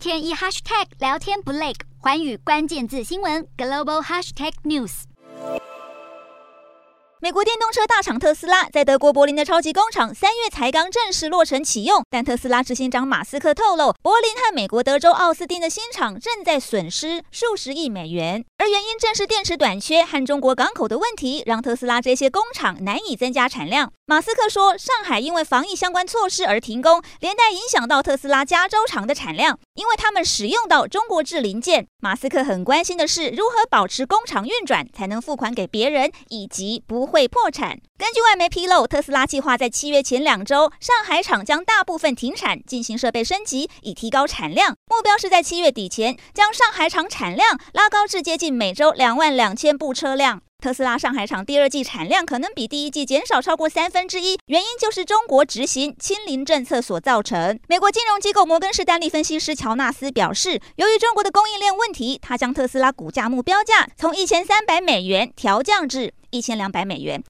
天一 hashtag 聊天不累，寰宇关键字新闻 global hashtag news。美国电动车大厂特斯拉在德国柏林的超级工厂三月才刚正式落成启用，但特斯拉执行长马斯克透露，柏林和美国德州奥斯汀的新厂正在损失数十亿美元，而原因正是电池短缺和中国港口的问题，让特斯拉这些工厂难以增加产量。马斯克说，上海因为防疫相关措施而停工，连带影响到特斯拉加州厂的产量，因为他们使用到中国制零件。马斯克很关心的是如何保持工厂运转，才能付款给别人，以及不会破产。根据外媒披露，特斯拉计划在七月前两周，上海厂将大部分停产，进行设备升级，以提高产量。目标是在七月底前，将上海厂产量拉高至接近每周两万两千部车辆。特斯拉上海厂第二季产量可能比第一季减少超过三分之一，原因就是中国执行清零政策所造成。美国金融机构摩根士丹利分析师乔纳斯表示，由于中国的供应链问题，他将特斯拉股价目标价从一千三百美元调降至一千两百美元。